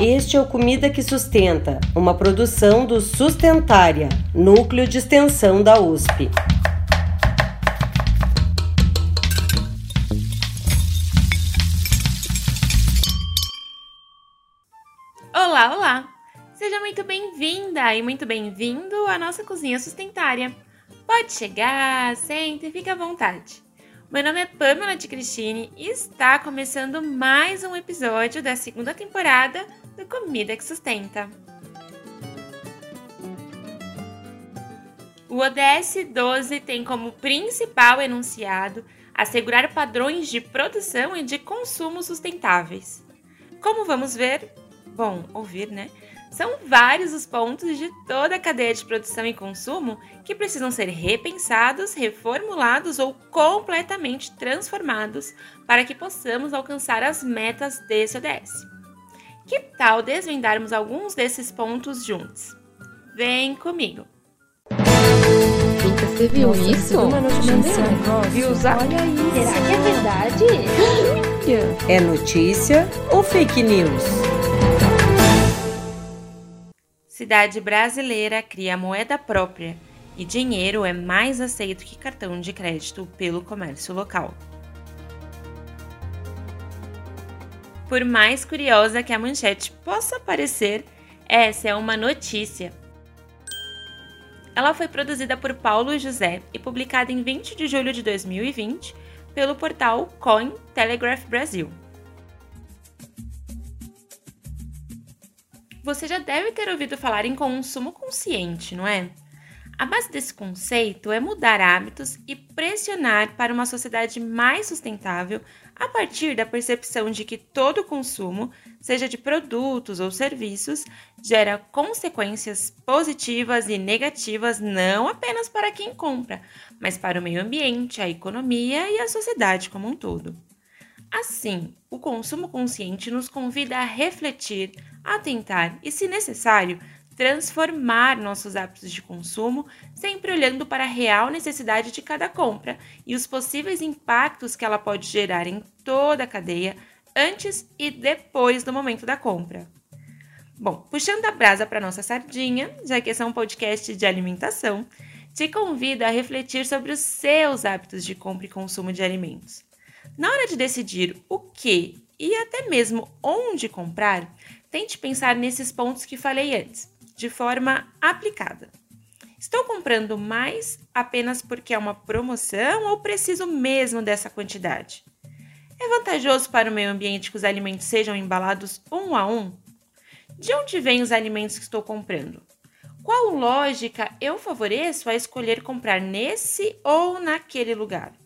Este é o Comida que Sustenta, uma produção do Sustentária, núcleo de extensão da USP. Olá, olá! Seja muito bem-vinda e muito bem-vindo à nossa cozinha sustentária. Pode chegar, sente e fique à vontade. Meu nome é Pamela de Cristine e está começando mais um episódio da segunda temporada do Comida que Sustenta. O ODS 12 tem como principal enunciado assegurar padrões de produção e de consumo sustentáveis. Como vamos ver, bom, ouvir, né? São vários os pontos de toda a cadeia de produção e consumo que precisam ser repensados, reformulados ou completamente transformados para que possamos alcançar as metas desse ODS. Que tal desvendarmos alguns desses pontos juntos? Vem comigo! Rita, você viu Nossa, isso? viu uma notícia? Viu usar? Olha isso. Será que é verdade? É notícia ou fake news? Cidade brasileira cria moeda própria e dinheiro é mais aceito que cartão de crédito pelo comércio local. Por mais curiosa que a manchete possa parecer, essa é uma notícia. Ela foi produzida por Paulo José e publicada em 20 de julho de 2020 pelo portal Coin Telegraph Brasil. Você já deve ter ouvido falar em consumo consciente, não é? A base desse conceito é mudar hábitos e pressionar para uma sociedade mais sustentável a partir da percepção de que todo consumo, seja de produtos ou serviços, gera consequências positivas e negativas não apenas para quem compra, mas para o meio ambiente, a economia e a sociedade como um todo. Assim, o consumo consciente nos convida a refletir, a tentar e, se necessário, transformar nossos hábitos de consumo, sempre olhando para a real necessidade de cada compra e os possíveis impactos que ela pode gerar em toda a cadeia antes e depois do momento da compra. Bom, puxando a brasa para nossa sardinha, já que esse é um podcast de alimentação, te convido a refletir sobre os seus hábitos de compra e consumo de alimentos. Na hora de decidir o que e até mesmo onde comprar, tente pensar nesses pontos que falei antes, de forma aplicada. Estou comprando mais apenas porque é uma promoção ou preciso mesmo dessa quantidade? É vantajoso para o meio ambiente que os alimentos sejam embalados um a um? De onde vêm os alimentos que estou comprando? Qual lógica eu favoreço a escolher comprar nesse ou naquele lugar?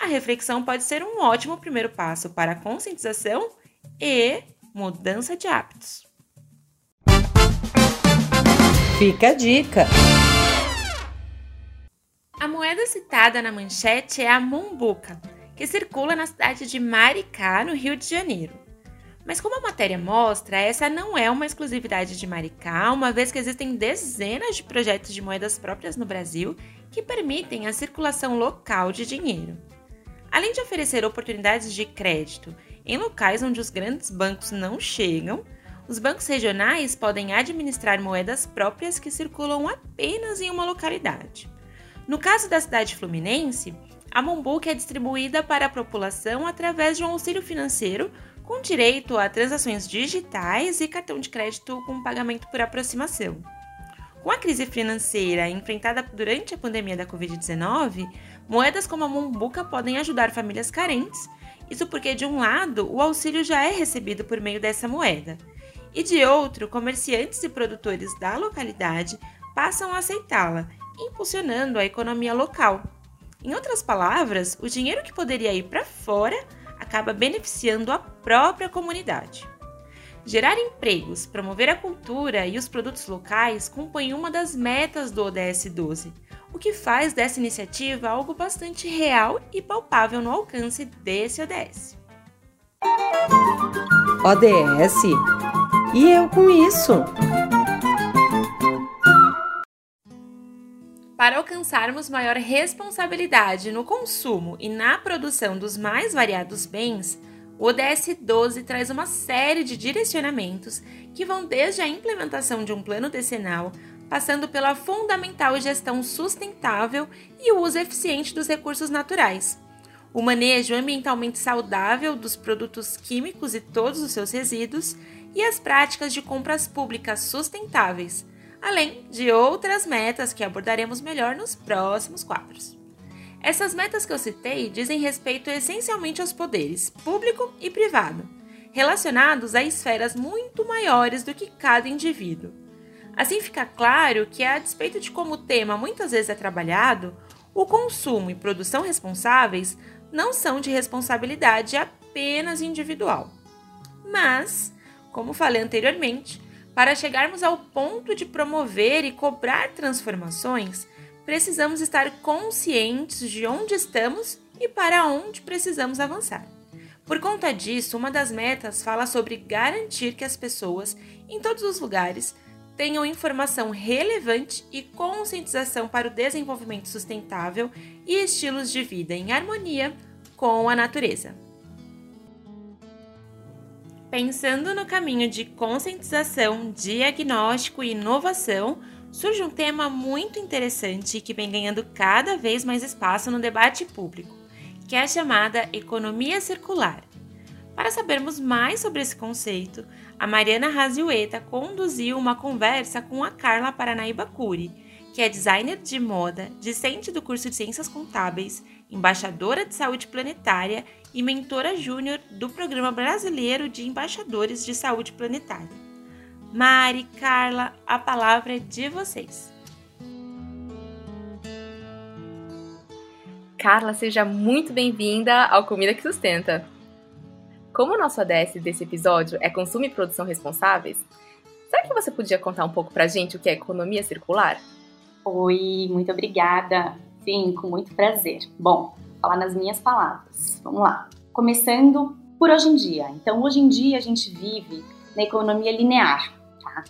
A reflexão pode ser um ótimo primeiro passo para a conscientização e mudança de hábitos. Fica a dica! A moeda citada na manchete é a Mumbuca, que circula na cidade de Maricá, no Rio de Janeiro. Mas como a matéria mostra, essa não é uma exclusividade de Maricá, uma vez que existem dezenas de projetos de moedas próprias no Brasil que permitem a circulação local de dinheiro. Além de oferecer oportunidades de crédito em locais onde os grandes bancos não chegam, os bancos regionais podem administrar moedas próprias que circulam apenas em uma localidade. No caso da cidade fluminense, a Mombook é distribuída para a população através de um auxílio financeiro com direito a transações digitais e cartão de crédito com pagamento por aproximação. Com a crise financeira enfrentada durante a pandemia da Covid-19, moedas como a Mombuca podem ajudar famílias carentes, isso porque, de um lado, o auxílio já é recebido por meio dessa moeda, e de outro, comerciantes e produtores da localidade passam a aceitá-la, impulsionando a economia local. Em outras palavras, o dinheiro que poderia ir para fora acaba beneficiando a própria comunidade. Gerar empregos, promover a cultura e os produtos locais compõem uma das metas do ODS 12, o que faz dessa iniciativa algo bastante real e palpável no alcance desse ODS. ODS? E eu com isso? Para alcançarmos maior responsabilidade no consumo e na produção dos mais variados bens, O ODS 12 traz uma série de direcionamentos que vão desde a implementação de um plano decenal, passando pela fundamental gestão sustentável e o uso eficiente dos recursos naturais, o manejo ambientalmente saudável dos produtos químicos e todos os seus resíduos e as práticas de compras públicas sustentáveis, além de outras metas que abordaremos melhor nos próximos quadros. Essas metas que eu citei dizem respeito essencialmente aos poderes público e privado, relacionados a esferas muito maiores do que cada indivíduo. Assim fica claro que, a despeito de como o tema muitas vezes é trabalhado, o consumo e produção responsáveis não são de responsabilidade apenas individual. Mas, como falei anteriormente, para chegarmos ao ponto de promover e cobrar transformações, precisamos estar conscientes de onde estamos e para onde precisamos avançar. Por conta disso, uma das metas fala sobre garantir que as pessoas, em todos os lugares, tenham informação relevante e conscientização para o desenvolvimento sustentável e estilos de vida em harmonia com a natureza. Pensando no caminho de conscientização, diagnóstico e inovação, surge um tema muito interessante que vem ganhando cada vez mais espaço no debate público, que é a chamada economia circular. Para sabermos mais sobre esse conceito, a Mariana Raziueta conduziu uma conversa com a Carla Paranaíba Curi, que é designer de moda, discente do curso de Ciências Contábeis, embaixadora de saúde planetária e mentora júnior do Programa Brasileiro de Embaixadores de Saúde Planetária. Mari, Carla, a palavra é de vocês. Carla, seja muito bem-vinda ao Comida que Sustenta. Como o nosso ADS desse episódio é consumo e produção responsáveis, será que você podia contar um pouco pra gente o que é economia circular? Oi, muito obrigada. Sim, com muito prazer. Bom, falar nas minhas palavras. Vamos lá. Começando por hoje em dia. Então, hoje em dia a gente vive na economia linear, tá?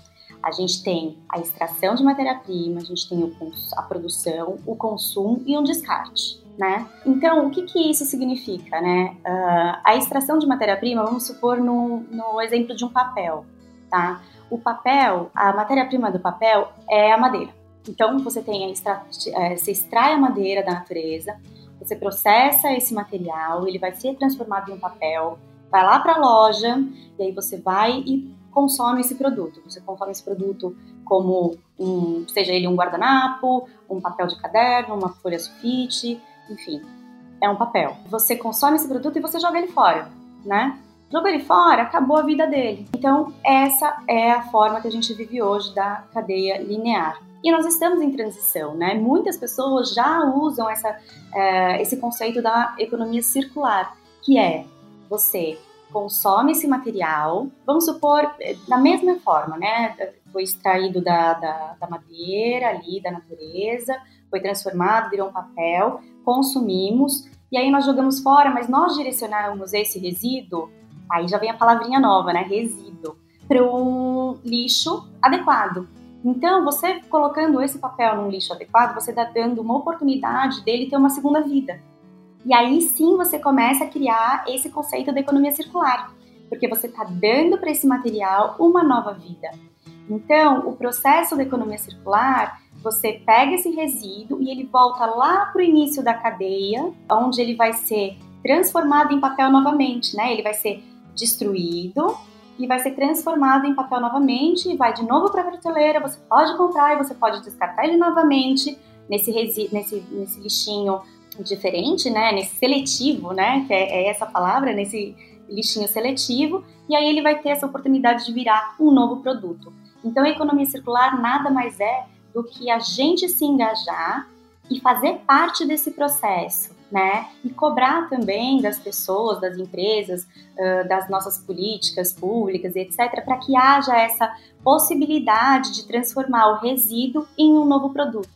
A gente tem a extração de matéria-prima, a gente tem a produção, o consumo e um descarte né? Então, o que, que isso significa, né? Uh, a extração de matéria-prima, vamos supor no, no exemplo de um papel, tá? O papel, a matéria-prima do papel é a madeira. Então, você tem extra, é, você extrai a madeira da natureza, você processa esse material, ele vai ser transformado em um papel, vai lá para a loja e aí você vai e consome esse produto. Você consome esse produto como um, seja ele um guardanapo, um papel de caderno, uma folha sulfite, enfim, é um papel. Você consome esse produto e você joga ele fora, né? Jogou ele fora, acabou a vida dele. Então, essa é a forma que a gente vive hoje da cadeia linear. E nós estamos em transição, né? Muitas pessoas já usam essa, é, esse conceito da economia circular, que é você consome esse material, vamos supor, da mesma forma, né? Foi extraído da, da, da madeira ali, da natureza, foi transformado, virou um papel, consumimos, e aí nós jogamos fora, mas nós direcionamos esse resíduo, aí já vem a palavrinha nova, né? Resíduo, para um lixo adequado. Então, você colocando esse papel num lixo adequado, você está dando uma oportunidade dele ter uma segunda vida. E aí sim você começa a criar esse conceito da economia circular, porque você está dando para esse material uma nova vida. Então, o processo da economia circular você pega esse resíduo e ele volta lá para o início da cadeia, onde ele vai ser transformado em papel novamente, né? Ele vai ser destruído e vai ser transformado em papel novamente e vai de novo para a prateleira. Você pode comprar e você pode descartar ele novamente nesse, resi nesse, nesse lixinho diferente, né? Nesse seletivo, né? Que é, é essa palavra, nesse lixinho seletivo. E aí ele vai ter essa oportunidade de virar um novo produto. Então, a economia circular nada mais é do que a gente se engajar e fazer parte desse processo, né? E cobrar também das pessoas, das empresas, das nossas políticas públicas etc., para que haja essa possibilidade de transformar o resíduo em um novo produto,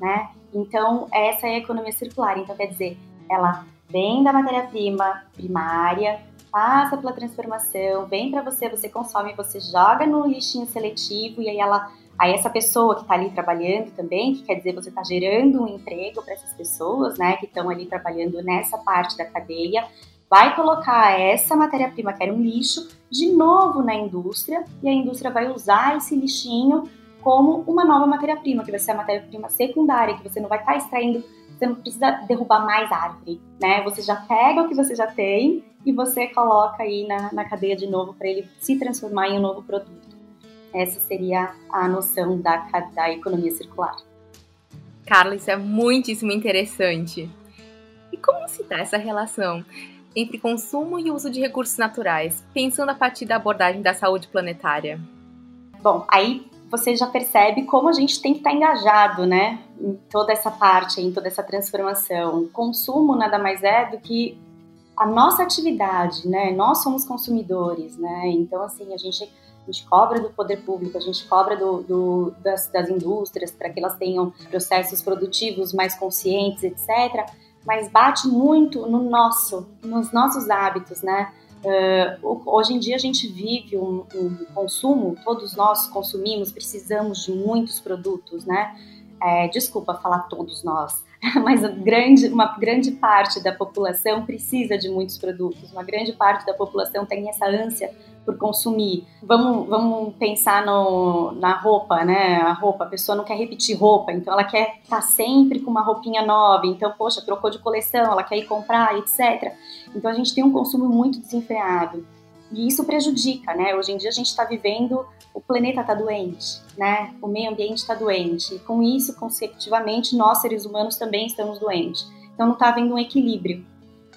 né? Então, essa é a economia circular. Então, quer dizer, ela vem da matéria-prima primária, passa pela transformação, vem para você, você consome, você joga no lixinho seletivo e aí ela Aí essa pessoa que está ali trabalhando também, que quer dizer você está gerando um emprego para essas pessoas, né, que estão ali trabalhando nessa parte da cadeia, vai colocar essa matéria-prima, que era um lixo, de novo na indústria, e a indústria vai usar esse lixinho como uma nova matéria-prima, que vai ser a matéria-prima secundária, que você não vai estar tá extraindo, você não precisa derrubar mais árvore, né? Você já pega o que você já tem e você coloca aí na, na cadeia de novo para ele se transformar em um novo produto. Essa seria a noção da, da economia circular. Carla, isso é muitíssimo interessante. E como se dá essa relação entre consumo e uso de recursos naturais, pensando a partir da abordagem da saúde planetária? Bom, aí você já percebe como a gente tem que estar engajado, né, em toda essa parte, em toda essa transformação. Consumo nada mais é do que a nossa atividade, né? Nós somos consumidores, né? Então, assim, a gente a gente cobra do poder público, a gente cobra do, do das, das indústrias para que elas tenham processos produtivos mais conscientes, etc. Mas bate muito no nosso, nos nossos hábitos, né? Uh, hoje em dia a gente vive um, um, consumo, todos nós consumimos, precisamos de muitos produtos, né? É, desculpa falar todos nós, mas grande, uma grande parte da população precisa de muitos produtos, uma grande parte da população tem essa ânsia por consumir. Vamos, vamos pensar no, na roupa, né? A roupa, a pessoa não quer repetir roupa, então ela quer estar tá sempre com uma roupinha nova, então, poxa, trocou de coleção, ela quer ir comprar, etc. Então a gente tem um consumo muito desenfreado. E isso prejudica, né? Hoje em dia a gente está vivendo, o planeta está doente, né? O meio ambiente está doente. E com isso, consecutivamente, nós seres humanos também estamos doentes. Então não está havendo um equilíbrio.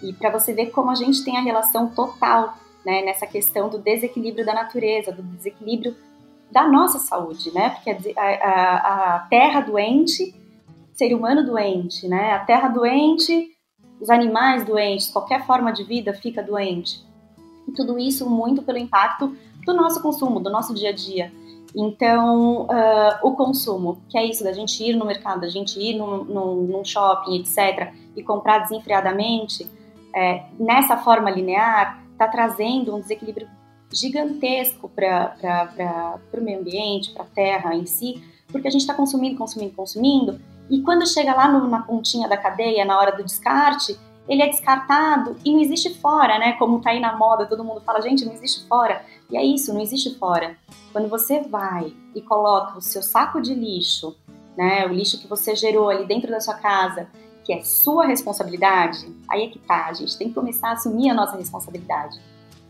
E para você ver como a gente tem a relação total né, nessa questão do desequilíbrio da natureza, do desequilíbrio da nossa saúde, né? Porque a, a, a terra doente, ser humano doente, né? A terra doente, os animais doentes, qualquer forma de vida fica doente. Tudo isso muito pelo impacto do nosso consumo, do nosso dia a dia. Então, uh, o consumo, que é isso da gente ir no mercado, da gente ir num, num, num shopping, etc., e comprar desenfreadamente, é, nessa forma linear, está trazendo um desequilíbrio gigantesco para o meio ambiente, para a terra em si, porque a gente está consumindo, consumindo, consumindo, e quando chega lá na pontinha da cadeia, na hora do descarte, ele é descartado e não existe fora, né? Como tá aí na moda, todo mundo fala, gente, não existe fora. E é isso, não existe fora. Quando você vai e coloca o seu saco de lixo, né? O lixo que você gerou ali dentro da sua casa, que é sua responsabilidade, aí é que tá, a gente tem que começar a assumir a nossa responsabilidade.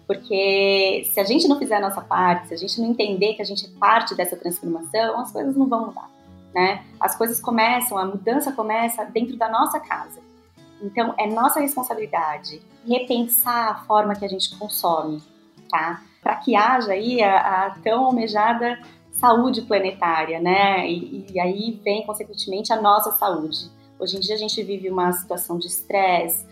Porque se a gente não fizer a nossa parte, se a gente não entender que a gente é parte dessa transformação, as coisas não vão mudar, né? As coisas começam, a mudança começa dentro da nossa casa. Então, é nossa responsabilidade repensar a forma que a gente consome, tá? Para que haja aí a, a, tão almejada saúde planetária, né? E, e aí vem, consequentemente, a nossa saúde. Hoje em dia a gente vive uma situação de estresse,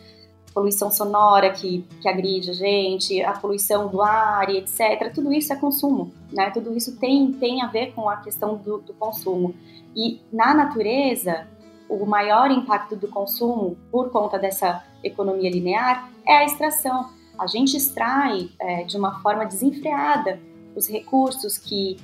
poluição sonora que, que agride a gente, a poluição do ar e etc. Tudo isso é consumo, né? Tudo isso tem, tem a ver com a questão do, do consumo. E na natureza, o maior impacto do consumo por conta dessa economia linear é a extração. A gente extrai é, de uma forma desenfreada os recursos que,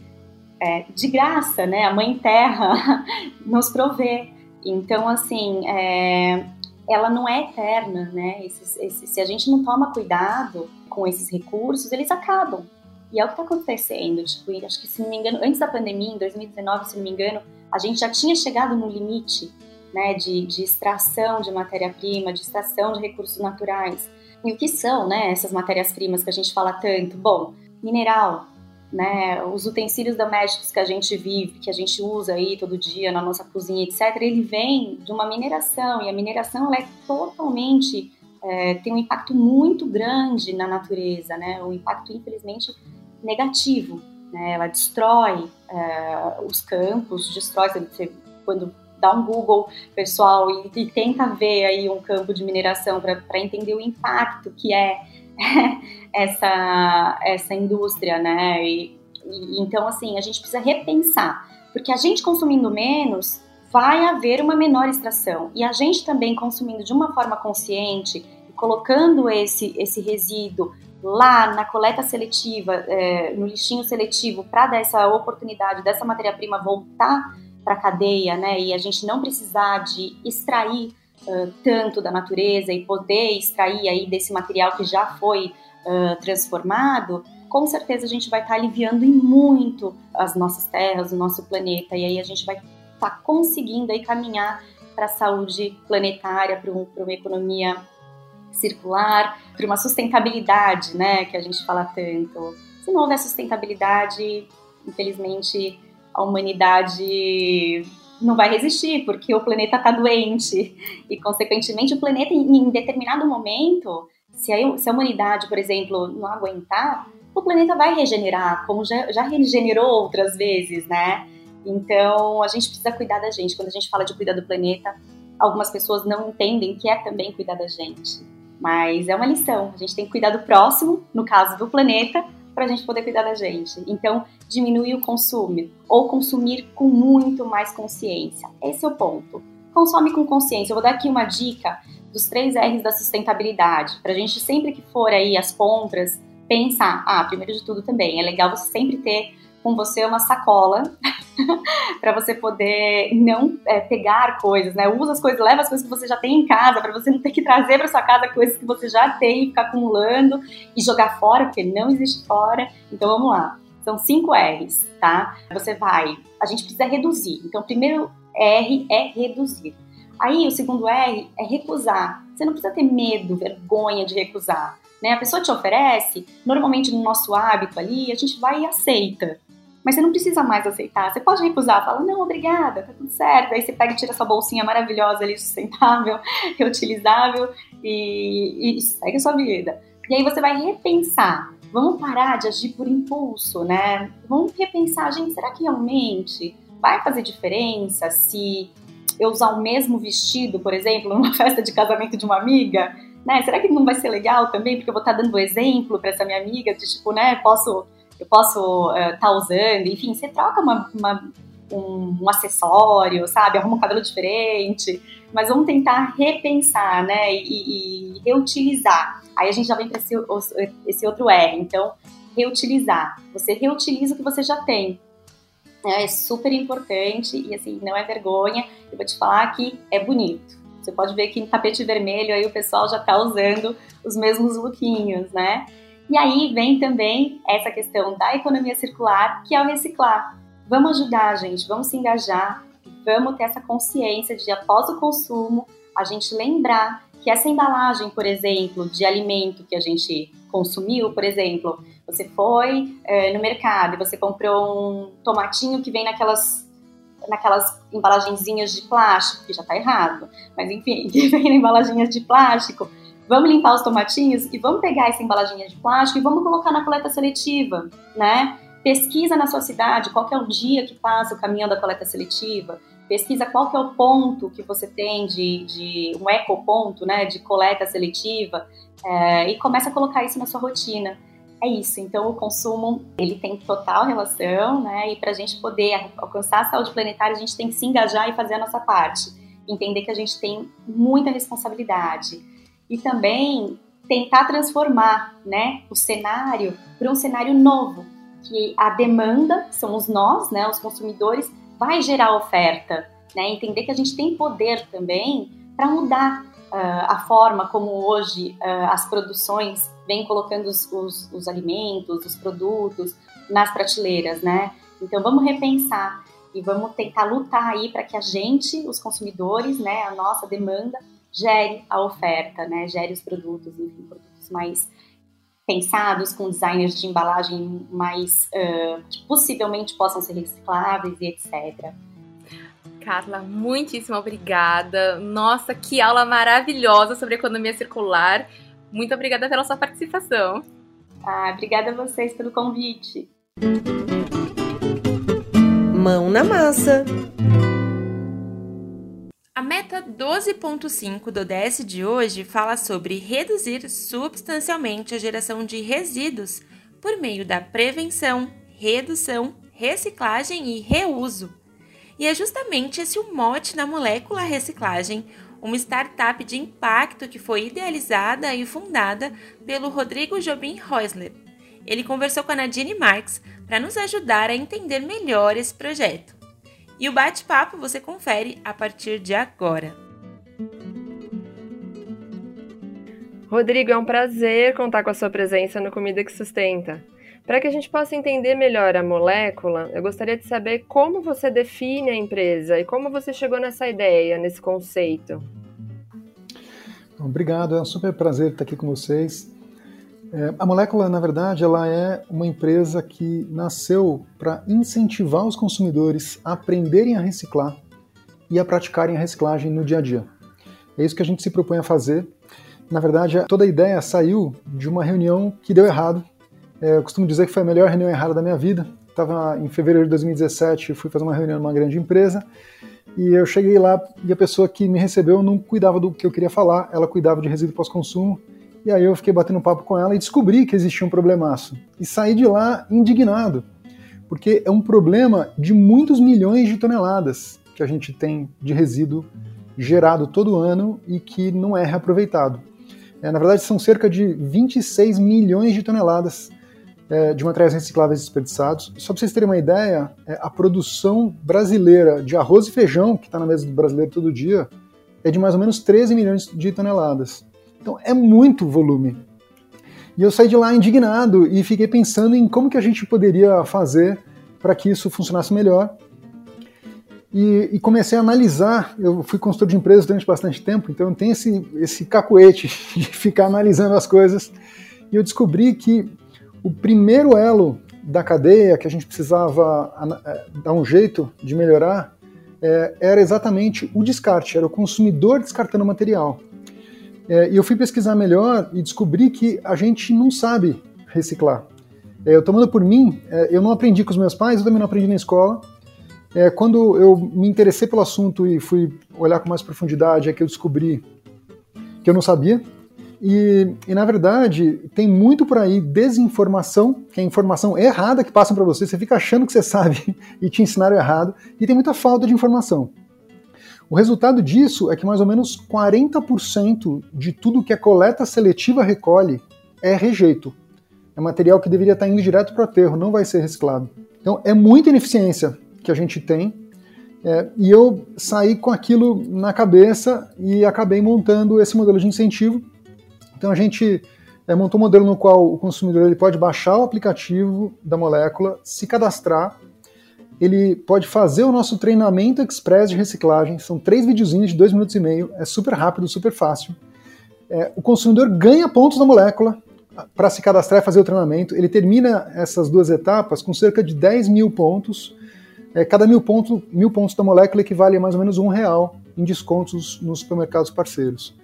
é, de graça, né, a Mãe Terra nos provê. Então, assim, é, ela não é eterna, né? Esses, esses, se a gente não toma cuidado com esses recursos, eles acabam. E é o que está acontecendo. Tipo, acho que, se não me engano, antes da pandemia, em 2019, se não me engano, a gente já tinha chegado no limite né, de, de extração de matéria-prima, de extração de recursos naturais. E o que são né, essas matérias-primas que a gente fala tanto? Bom, mineral, né, os utensílios domésticos que a gente vive, que a gente usa aí todo dia na nossa cozinha, etc., ele vem de uma mineração, e a mineração é totalmente, é, tem um impacto muito grande na natureza, né, um impacto, infelizmente, negativo. Né, ela destrói é, os campos, destrói, quando dá um Google, pessoal, e, e tenta ver aí um campo de mineração para entender o impacto que é essa, essa indústria, né? E, e, então, assim, a gente precisa repensar, porque a gente consumindo menos, vai haver uma menor extração. E a gente também consumindo de uma forma consciente, colocando esse, esse resíduo lá na coleta seletiva, é, no lixinho seletivo, para dar essa oportunidade dessa matéria-prima voltar para a cadeia, né? E a gente não precisar de extrair uh, tanto da natureza e poder extrair aí desse material que já foi uh, transformado, com certeza a gente vai estar tá aliviando em muito as nossas terras, o nosso planeta, e aí a gente vai estar tá conseguindo aí caminhar para a saúde planetária, para uma economia circular, para uma sustentabilidade, né, que a gente fala tanto. Se não houver sustentabilidade, infelizmente a humanidade não vai resistir, porque o planeta está doente e, consequentemente, o planeta, em determinado momento, se a, se a humanidade, por exemplo, não aguentar, o planeta vai regenerar, como já, já regenerou outras vezes, né? Então, a gente precisa cuidar da gente. Quando a gente fala de cuidar do planeta, algumas pessoas não entendem que é também cuidar da gente. Mas é uma lição. A gente tem que cuidar do próximo, no caso do planeta, para a gente poder cuidar da gente. Então, diminuir o consumo ou consumir com muito mais consciência. Esse é o ponto. Consome com consciência. Eu vou dar aqui uma dica dos três R's da sustentabilidade, para a gente sempre que for aí as compras, pensar, ah, primeiro de tudo também, é legal você sempre ter com você uma sacola para você poder não é, pegar coisas, né? Usa as coisas, leva as coisas que você já tem em casa para você não ter que trazer para sua casa coisas que você já tem e ficar acumulando e jogar fora, porque não existe fora. Então vamos lá. São cinco R's, tá? Você vai. A gente precisa reduzir. Então, o primeiro R é reduzir. Aí, o segundo R é recusar. Você não precisa ter medo, vergonha de recusar. Né? A pessoa te oferece, normalmente no nosso hábito ali, a gente vai e aceita. Mas você não precisa mais aceitar. Você pode recusar, fala, não, obrigada, tá tudo certo. Aí você pega e tira essa bolsinha maravilhosa ali, sustentável, reutilizável e, e segue a sua vida. E aí você vai repensar. Vamos parar de agir por impulso, né? Vamos repensar, gente, será que realmente vai fazer diferença se eu usar o mesmo vestido, por exemplo, numa festa de casamento de uma amiga? Né? Será que não vai ser legal também? Porque eu vou estar dando exemplo para essa minha amiga de tipo, né, posso eu posso estar uh, tá usando, enfim, você troca uma, uma um, um, acessório, sabe? Arruma um cabelo diferente, mas vamos tentar repensar, né? E, e reutilizar. Aí a gente já vem para esse, esse outro R, então, reutilizar. Você reutiliza o que você já tem. É super importante e assim, não é vergonha. Eu vou te falar que é bonito. Você pode ver que no tapete vermelho aí o pessoal já está usando os mesmos lookinhos, né? E aí vem também essa questão da economia circular, que é o reciclar. Vamos ajudar, gente, vamos se engajar, vamos ter essa consciência de após o consumo, a gente lembrar que essa embalagem, por exemplo, de alimento que a gente consumiu, por exemplo, você foi é, no mercado e você comprou um tomatinho que vem naquelas naquelas embalagenzinhas de plástico, que já está errado, mas enfim, que vem em embalaginhas de plástico, vamos limpar os tomatinhos e vamos pegar essa embalaginha de plástico e vamos colocar na coleta seletiva, né? Pesquisa na sua cidade qual é o dia que passa o caminhão da coleta seletiva. Pesquisa qual que é o ponto que você tem de, de um ecoponto, né, de coleta seletiva é, e começa a colocar isso na sua rotina. É isso. Então o consumo ele tem total relação, né? E para a gente poder alcançar a saúde planetária, a gente tem que se engajar e fazer a nossa parte. Entender que a gente tem muita responsabilidade e também tentar transformar né, o cenário para um cenário novo, que a demanda, que são os nós, né, os consumidores, vai gerar oferta. Né, entender que a gente tem poder também para mudar uh, a forma como hoje uh, as produções vêm colocando os, os, os alimentos, os produtos nas prateleiras, né? Então vamos repensar e vamos tentar lutar aí para que a gente, os consumidores, né, a nossa demanda gere a oferta, né? Gere os produtos, enfim, produtos mais pensados com designers de embalagem mais uh, que possivelmente possam ser recicláveis e etc. Carla, muitíssimo obrigada. Nossa, que aula maravilhosa sobre economia circular. Muito obrigada pela sua participação. Ah, obrigada a vocês pelo convite. Mão na massa. A meta 12.5 do ODS de hoje fala sobre reduzir substancialmente a geração de resíduos por meio da prevenção, redução, reciclagem e reuso. E é justamente esse o mote da Molécula Reciclagem, uma startup de impacto que foi idealizada e fundada pelo Rodrigo Jobim Reusler. Ele conversou com a Nadine Marx para nos ajudar a entender melhor esse projeto. E o bate-papo você confere a partir de agora. Rodrigo, é um prazer contar com a sua presença no Comida que Sustenta. Para que a gente possa entender melhor a molécula, eu gostaria de saber como você define a empresa e como você chegou nessa ideia, nesse conceito. Obrigado, é um super prazer estar aqui com vocês. É, a Molécula, na verdade, ela é uma empresa que nasceu para incentivar os consumidores a aprenderem a reciclar e a praticarem a reciclagem no dia a dia. É isso que a gente se propõe a fazer. Na verdade, toda a ideia saiu de uma reunião que deu errado é, eu costumo dizer que foi a melhor reunião errada da minha vida. Estava em fevereiro de 2017, fui fazer uma reunião numa grande empresa e eu cheguei lá e a pessoa que me recebeu não cuidava do que eu queria falar, ela cuidava de resíduo pós-consumo. E aí eu fiquei batendo papo com ela e descobri que existia um problemaço. E saí de lá indignado, porque é um problema de muitos milhões de toneladas que a gente tem de resíduo gerado todo ano e que não é reaproveitado. É, na verdade, são cerca de 26 milhões de toneladas é, de materiais recicláveis desperdiçados. Só para vocês terem uma ideia, é, a produção brasileira de arroz e feijão, que está na mesa do brasileiro todo dia, é de mais ou menos 13 milhões de toneladas. Então é muito volume. E eu saí de lá indignado e fiquei pensando em como que a gente poderia fazer para que isso funcionasse melhor. E, e, comecei a analisar. Eu fui consultor de empresas durante bastante tempo, então eu tenho esse, esse cacuete de ficar analisando as coisas. E eu descobri que o primeiro elo da cadeia que a gente precisava é, dar um jeito de melhorar é, era exatamente o descarte, era o consumidor descartando material. É, e eu fui pesquisar melhor e descobri que a gente não sabe reciclar. É, eu tomando por mim, é, eu não aprendi com os meus pais, eu também não aprendi na escola. É, quando eu me interessei pelo assunto e fui olhar com mais profundidade, é que eu descobri que eu não sabia, e, e, na verdade, tem muito por aí desinformação, que é informação errada que passam para você, você fica achando que você sabe e te ensinaram errado, e tem muita falta de informação. O resultado disso é que mais ou menos 40% de tudo que a coleta seletiva recolhe é rejeito. É material que deveria estar indo direto para o aterro, não vai ser reciclado. Então é muita ineficiência que a gente tem. É, e eu saí com aquilo na cabeça e acabei montando esse modelo de incentivo então a gente é, montou um modelo no qual o consumidor ele pode baixar o aplicativo da molécula, se cadastrar, ele pode fazer o nosso treinamento express de reciclagem, são três videozinhos de dois minutos e meio, é super rápido, super fácil. É, o consumidor ganha pontos da molécula para se cadastrar e fazer o treinamento. Ele termina essas duas etapas com cerca de 10 mil pontos. É, cada mil, ponto, mil pontos da molécula equivale a mais ou menos um real em descontos nos supermercados parceiros.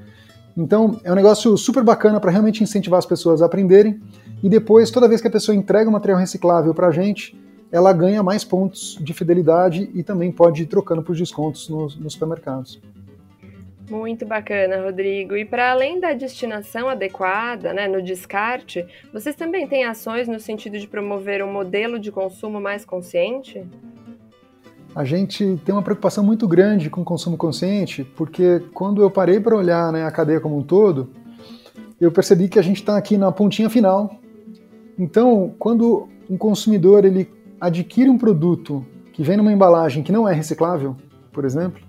Então, é um negócio super bacana para realmente incentivar as pessoas a aprenderem. E depois, toda vez que a pessoa entrega um material reciclável para a gente, ela ganha mais pontos de fidelidade e também pode ir trocando por descontos nos, nos supermercados. Muito bacana, Rodrigo. E para além da destinação adequada, né, no descarte, vocês também têm ações no sentido de promover um modelo de consumo mais consciente? a gente tem uma preocupação muito grande com o consumo consciente, porque quando eu parei para olhar né, a cadeia como um todo, eu percebi que a gente está aqui na pontinha final. Então, quando um consumidor ele adquire um produto que vem numa embalagem que não é reciclável, por exemplo,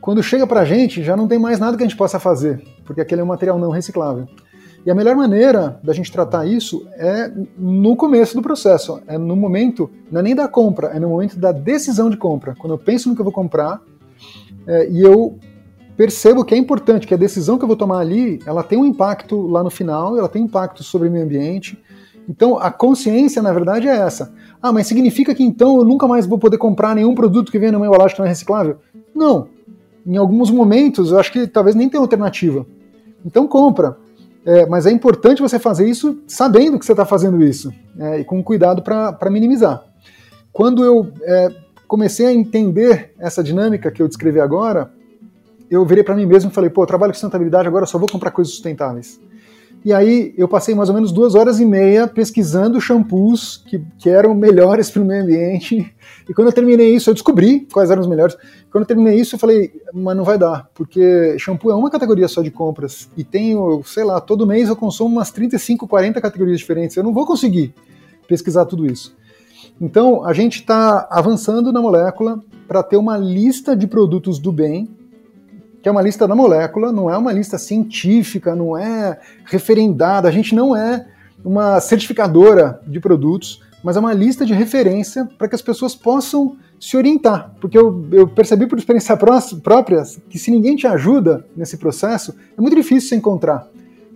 quando chega para a gente já não tem mais nada que a gente possa fazer, porque aquele é um material não reciclável. E a melhor maneira da gente tratar isso é no começo do processo, é no momento, não é nem da compra, é no momento da decisão de compra. Quando eu penso no que eu vou comprar é, e eu percebo que é importante, que a decisão que eu vou tomar ali, ela tem um impacto lá no final, ela tem impacto sobre o meio ambiente. Então a consciência, na verdade, é essa. Ah, mas significa que então eu nunca mais vou poder comprar nenhum produto que venha numa embalagem que não é reciclável? Não. Em alguns momentos, eu acho que talvez nem tenha alternativa. Então compra. É, mas é importante você fazer isso sabendo que você está fazendo isso é, e com cuidado para minimizar. Quando eu é, comecei a entender essa dinâmica que eu descrevi agora, eu virei para mim mesmo e falei: pô, eu trabalho com sustentabilidade, agora só vou comprar coisas sustentáveis. E aí eu passei mais ou menos duas horas e meia pesquisando shampoos que, que eram melhores para o meio ambiente. E quando eu terminei isso, eu descobri quais eram os melhores. Quando eu terminei isso, eu falei, mas não vai dar, porque shampoo é uma categoria só de compras. E tenho, sei lá, todo mês eu consumo umas 35, 40 categorias diferentes. Eu não vou conseguir pesquisar tudo isso. Então, a gente está avançando na molécula para ter uma lista de produtos do bem que é uma lista da molécula, não é uma lista científica, não é referendada, a gente não é uma certificadora de produtos, mas é uma lista de referência para que as pessoas possam se orientar. Porque eu, eu percebi por experiência própria que se ninguém te ajuda nesse processo, é muito difícil se encontrar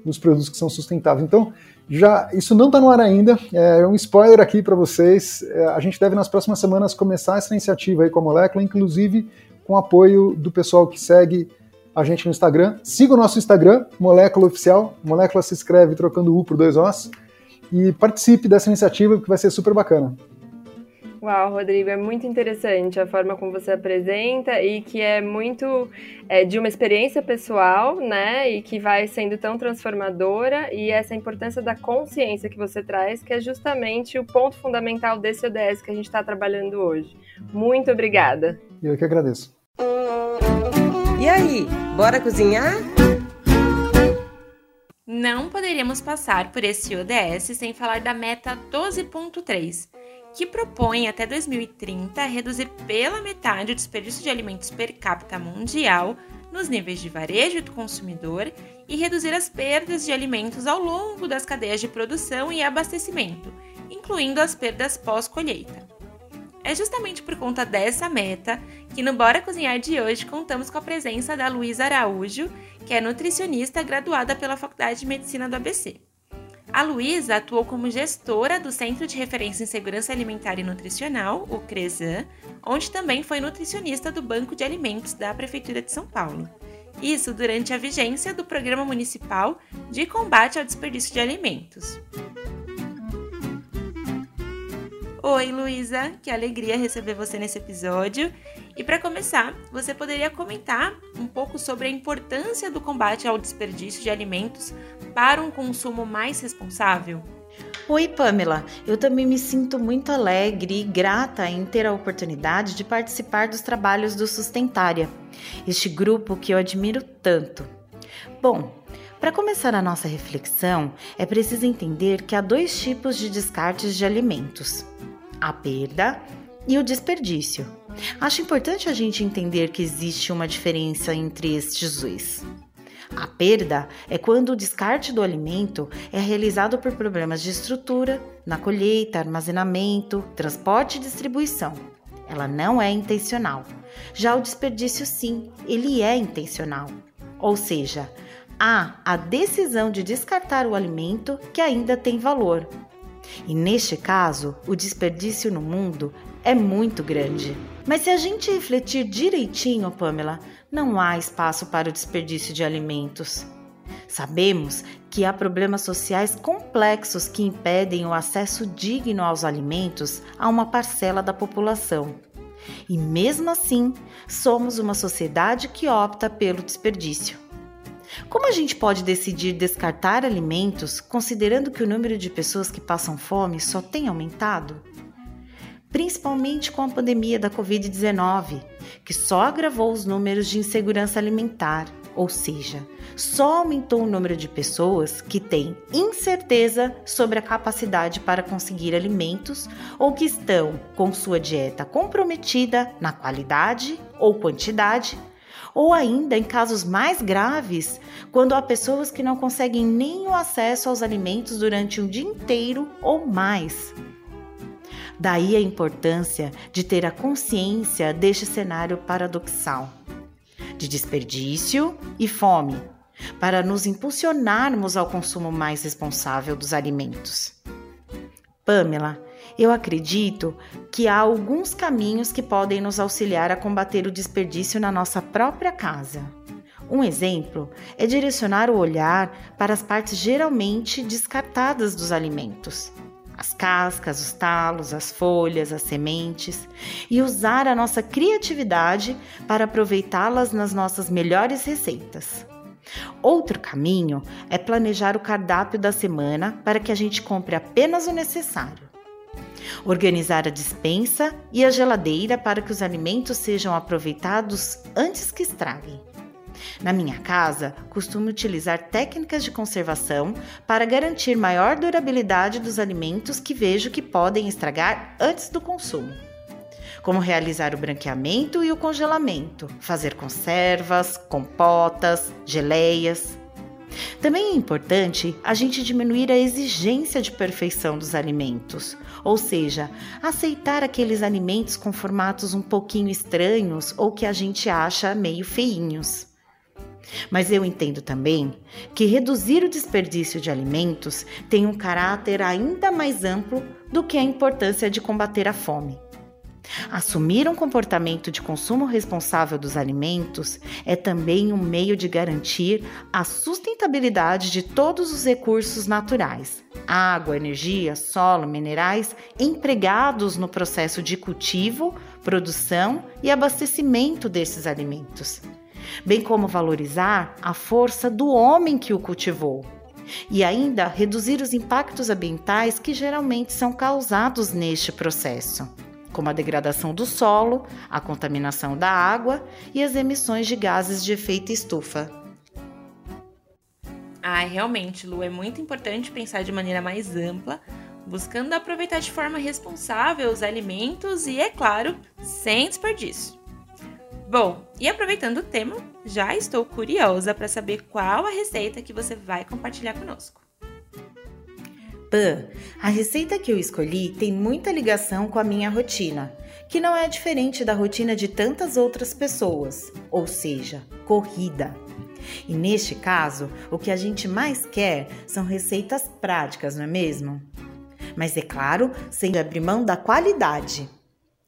nos produtos que são sustentáveis. Então, já isso não está no ar ainda, é um spoiler aqui para vocês. É, a gente deve nas próximas semanas começar essa iniciativa aí com a Molécula, inclusive com apoio do pessoal que segue a gente no Instagram. Siga o nosso Instagram, Molécula Oficial. Molécula se escreve trocando U por dois Os. E participe dessa iniciativa, que vai ser super bacana. Uau, Rodrigo, é muito interessante a forma como você apresenta e que é muito é, de uma experiência pessoal, né? E que vai sendo tão transformadora e essa importância da consciência que você traz, que é justamente o ponto fundamental desse ODS que a gente está trabalhando hoje. Muito obrigada. Eu que agradeço. E aí, bora cozinhar? Não poderíamos passar por esse ODS sem falar da meta 12.3, que propõe até 2030 reduzir pela metade o desperdício de alimentos per capita mundial nos níveis de varejo do consumidor e reduzir as perdas de alimentos ao longo das cadeias de produção e abastecimento, incluindo as perdas pós-colheita. É justamente por conta dessa meta que no Bora Cozinhar de hoje contamos com a presença da Luísa Araújo, que é nutricionista graduada pela Faculdade de Medicina do ABC. A Luísa atuou como gestora do Centro de Referência em Segurança Alimentar e Nutricional, o CRESAN, onde também foi nutricionista do Banco de Alimentos da Prefeitura de São Paulo. Isso durante a vigência do Programa Municipal de Combate ao Desperdício de Alimentos. Oi, Luísa, que alegria receber você nesse episódio. E para começar, você poderia comentar um pouco sobre a importância do combate ao desperdício de alimentos para um consumo mais responsável? Oi, Pamela. Eu também me sinto muito alegre e grata em ter a oportunidade de participar dos trabalhos do Sustentária, este grupo que eu admiro tanto. Bom, para começar a nossa reflexão, é preciso entender que há dois tipos de descartes de alimentos a perda e o desperdício. Acho importante a gente entender que existe uma diferença entre estes dois. A perda é quando o descarte do alimento é realizado por problemas de estrutura, na colheita, armazenamento, transporte e distribuição. Ela não é intencional. Já o desperdício, sim, ele é intencional. Ou seja, há a decisão de descartar o alimento que ainda tem valor, e neste caso, o desperdício no mundo é muito grande. Mas se a gente refletir direitinho, Pamela, não há espaço para o desperdício de alimentos. Sabemos que há problemas sociais complexos que impedem o acesso digno aos alimentos a uma parcela da população. E mesmo assim, somos uma sociedade que opta pelo desperdício. Como a gente pode decidir descartar alimentos considerando que o número de pessoas que passam fome só tem aumentado? Principalmente com a pandemia da Covid-19, que só agravou os números de insegurança alimentar, ou seja, só aumentou o número de pessoas que têm incerteza sobre a capacidade para conseguir alimentos ou que estão com sua dieta comprometida na qualidade ou quantidade ou ainda em casos mais graves, quando há pessoas que não conseguem nem o acesso aos alimentos durante um dia inteiro ou mais. Daí a importância de ter a consciência deste cenário paradoxal de desperdício e fome, para nos impulsionarmos ao consumo mais responsável dos alimentos. Pamela, eu acredito que há alguns caminhos que podem nos auxiliar a combater o desperdício na nossa própria casa. Um exemplo é direcionar o olhar para as partes geralmente descartadas dos alimentos. As cascas, os talos, as folhas, as sementes, e usar a nossa criatividade para aproveitá-las nas nossas melhores receitas. Outro caminho é planejar o cardápio da semana para que a gente compre apenas o necessário. Organizar a dispensa e a geladeira para que os alimentos sejam aproveitados antes que estraguem. Na minha casa, costumo utilizar técnicas de conservação para garantir maior durabilidade dos alimentos que vejo que podem estragar antes do consumo. como realizar o branqueamento e o congelamento, fazer conservas, compotas, geleias. Também é importante a gente diminuir a exigência de perfeição dos alimentos, ou seja, aceitar aqueles alimentos com formatos um pouquinho estranhos ou que a gente acha meio feinhos. Mas eu entendo também que reduzir o desperdício de alimentos tem um caráter ainda mais amplo do que a importância de combater a fome. Assumir um comportamento de consumo responsável dos alimentos é também um meio de garantir a sustentabilidade de todos os recursos naturais água, energia, solo, minerais empregados no processo de cultivo, produção e abastecimento desses alimentos, bem como valorizar a força do homem que o cultivou. E ainda reduzir os impactos ambientais que geralmente são causados neste processo como a degradação do solo, a contaminação da água e as emissões de gases de efeito estufa. Ah, realmente, Lu, é muito importante pensar de maneira mais ampla, buscando aproveitar de forma responsável os alimentos e, é claro, sem desperdício. Bom, e aproveitando o tema, já estou curiosa para saber qual a receita que você vai compartilhar conosco. Pan, a receita que eu escolhi tem muita ligação com a minha rotina, que não é diferente da rotina de tantas outras pessoas, ou seja, corrida. E neste caso, o que a gente mais quer são receitas práticas, não é mesmo? Mas é claro, sem abrir mão da qualidade.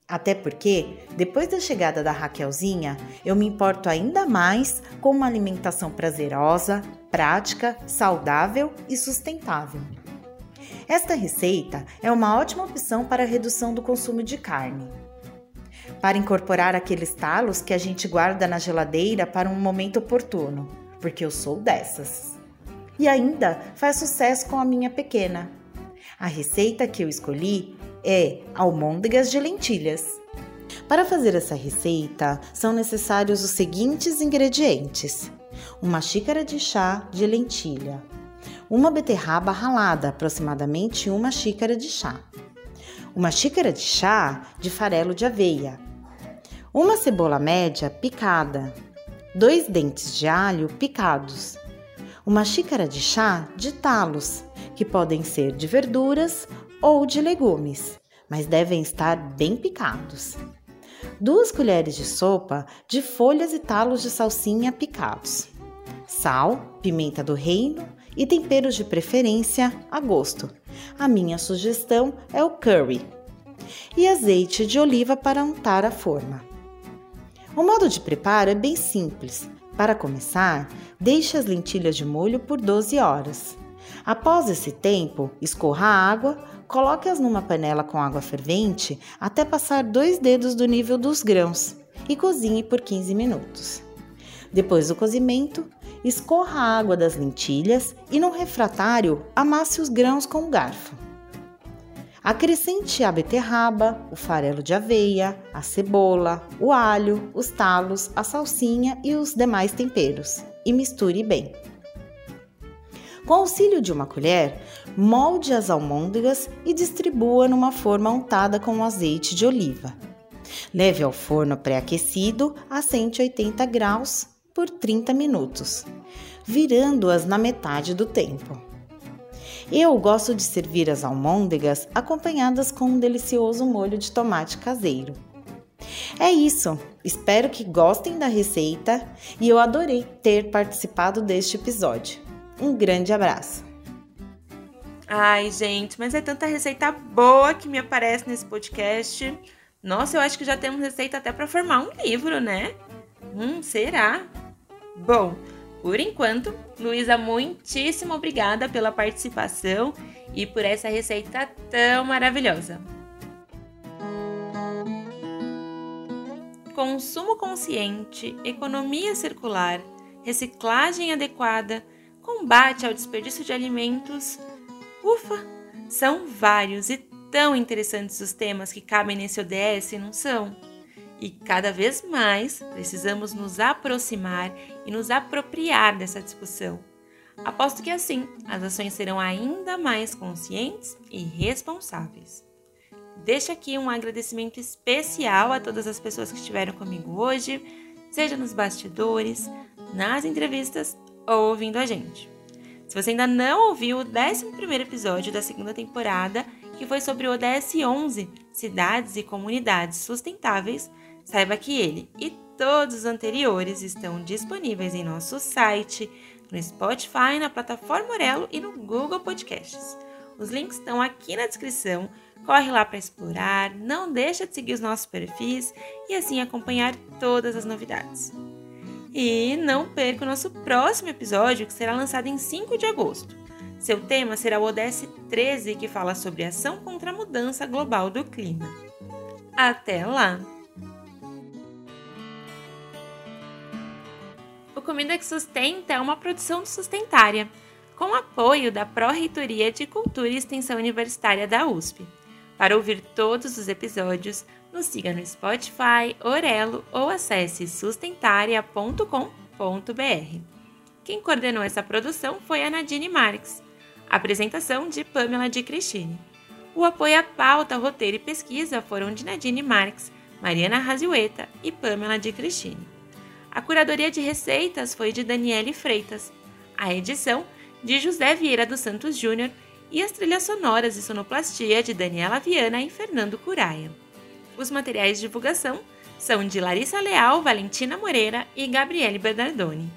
Até porque, depois da chegada da Raquelzinha, eu me importo ainda mais com uma alimentação prazerosa, prática, saudável e sustentável. Esta receita é uma ótima opção para a redução do consumo de carne. Para incorporar aqueles talos que a gente guarda na geladeira para um momento oportuno, porque eu sou dessas. E ainda faz sucesso com a minha pequena. A receita que eu escolhi é almôndegas de lentilhas. Para fazer essa receita, são necessários os seguintes ingredientes: uma xícara de chá de lentilha, uma beterraba ralada, aproximadamente uma xícara de chá, uma xícara de chá de farelo de aveia, uma cebola média picada, dois dentes de alho picados, uma xícara de chá de talos, que podem ser de verduras ou de legumes, mas devem estar bem picados. Duas colheres de sopa de folhas e talos de salsinha picados. Sal, pimenta do reino, e temperos de preferência a gosto. A minha sugestão é o curry. E azeite de oliva para untar a forma. O modo de preparo é bem simples. Para começar, deixe as lentilhas de molho por 12 horas. Após esse tempo, escorra a água, coloque-as numa panela com água fervente até passar dois dedos do nível dos grãos e cozinhe por 15 minutos. Depois do cozimento, escorra a água das lentilhas e no refratário amasse os grãos com o garfo. Acrescente a beterraba, o farelo de aveia, a cebola, o alho, os talos, a salsinha e os demais temperos e misture bem. Com auxílio de uma colher, molde as almôndegas e distribua numa forma untada com azeite de oliva. Leve ao forno pré-aquecido a 180 graus por 30 minutos, virando-as na metade do tempo. Eu gosto de servir as almôndegas acompanhadas com um delicioso molho de tomate caseiro. É isso, espero que gostem da receita e eu adorei ter participado deste episódio. Um grande abraço! Ai, gente, mas é tanta receita boa que me aparece nesse podcast. Nossa, eu acho que já temos receita até para formar um livro, né? Hum, será? Bom, por enquanto, Luísa, muitíssimo obrigada pela participação e por essa receita tão maravilhosa. Consumo consciente, economia circular, reciclagem adequada, combate ao desperdício de alimentos. Ufa! São vários e tão interessantes os temas que cabem nesse ODS, não são? E cada vez mais precisamos nos aproximar e nos apropriar dessa discussão. Aposto que assim as ações serão ainda mais conscientes e responsáveis. Deixo aqui um agradecimento especial a todas as pessoas que estiveram comigo hoje, seja nos bastidores, nas entrevistas ou ouvindo a gente. Se você ainda não ouviu o 11 episódio da segunda temporada, que foi sobre o ODS 11, Cidades e Comunidades Sustentáveis, saiba que ele e todos os anteriores estão disponíveis em nosso site, no Spotify, na plataforma Orelo e no Google Podcasts. Os links estão aqui na descrição. Corre lá para explorar, não deixa de seguir os nossos perfis e assim acompanhar todas as novidades. E não perca o nosso próximo episódio, que será lançado em 5 de agosto. Seu tema será o ODS 13, que fala sobre ação contra a mudança global do clima. Até lá! O Comida que Sustenta é uma produção sustentária, com apoio da Pró-Reitoria de Cultura e Extensão Universitária da USP. Para ouvir todos os episódios, nos siga no Spotify, Orelo ou acesse sustentaria.com.br. Quem coordenou essa produção foi a Nadine Marques. Apresentação de Pamela de Cristine. O apoio à pauta, roteiro e pesquisa foram de Nadine Marques, Mariana Raziueta e Pamela de Cristine. A curadoria de receitas foi de Daniele Freitas. A edição de José Vieira dos Santos Júnior e as trilhas sonoras e sonoplastia de Daniela Viana e Fernando Curaia. Os materiais de divulgação são de Larissa Leal, Valentina Moreira e Gabriele Bernardoni.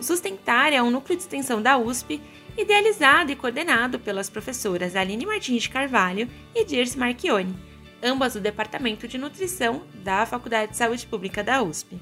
O Sustentar é um núcleo de extensão da USP, idealizado e coordenado pelas professoras Aline Martins de Carvalho e Dirce Marchione, ambas do Departamento de Nutrição da Faculdade de Saúde Pública da USP.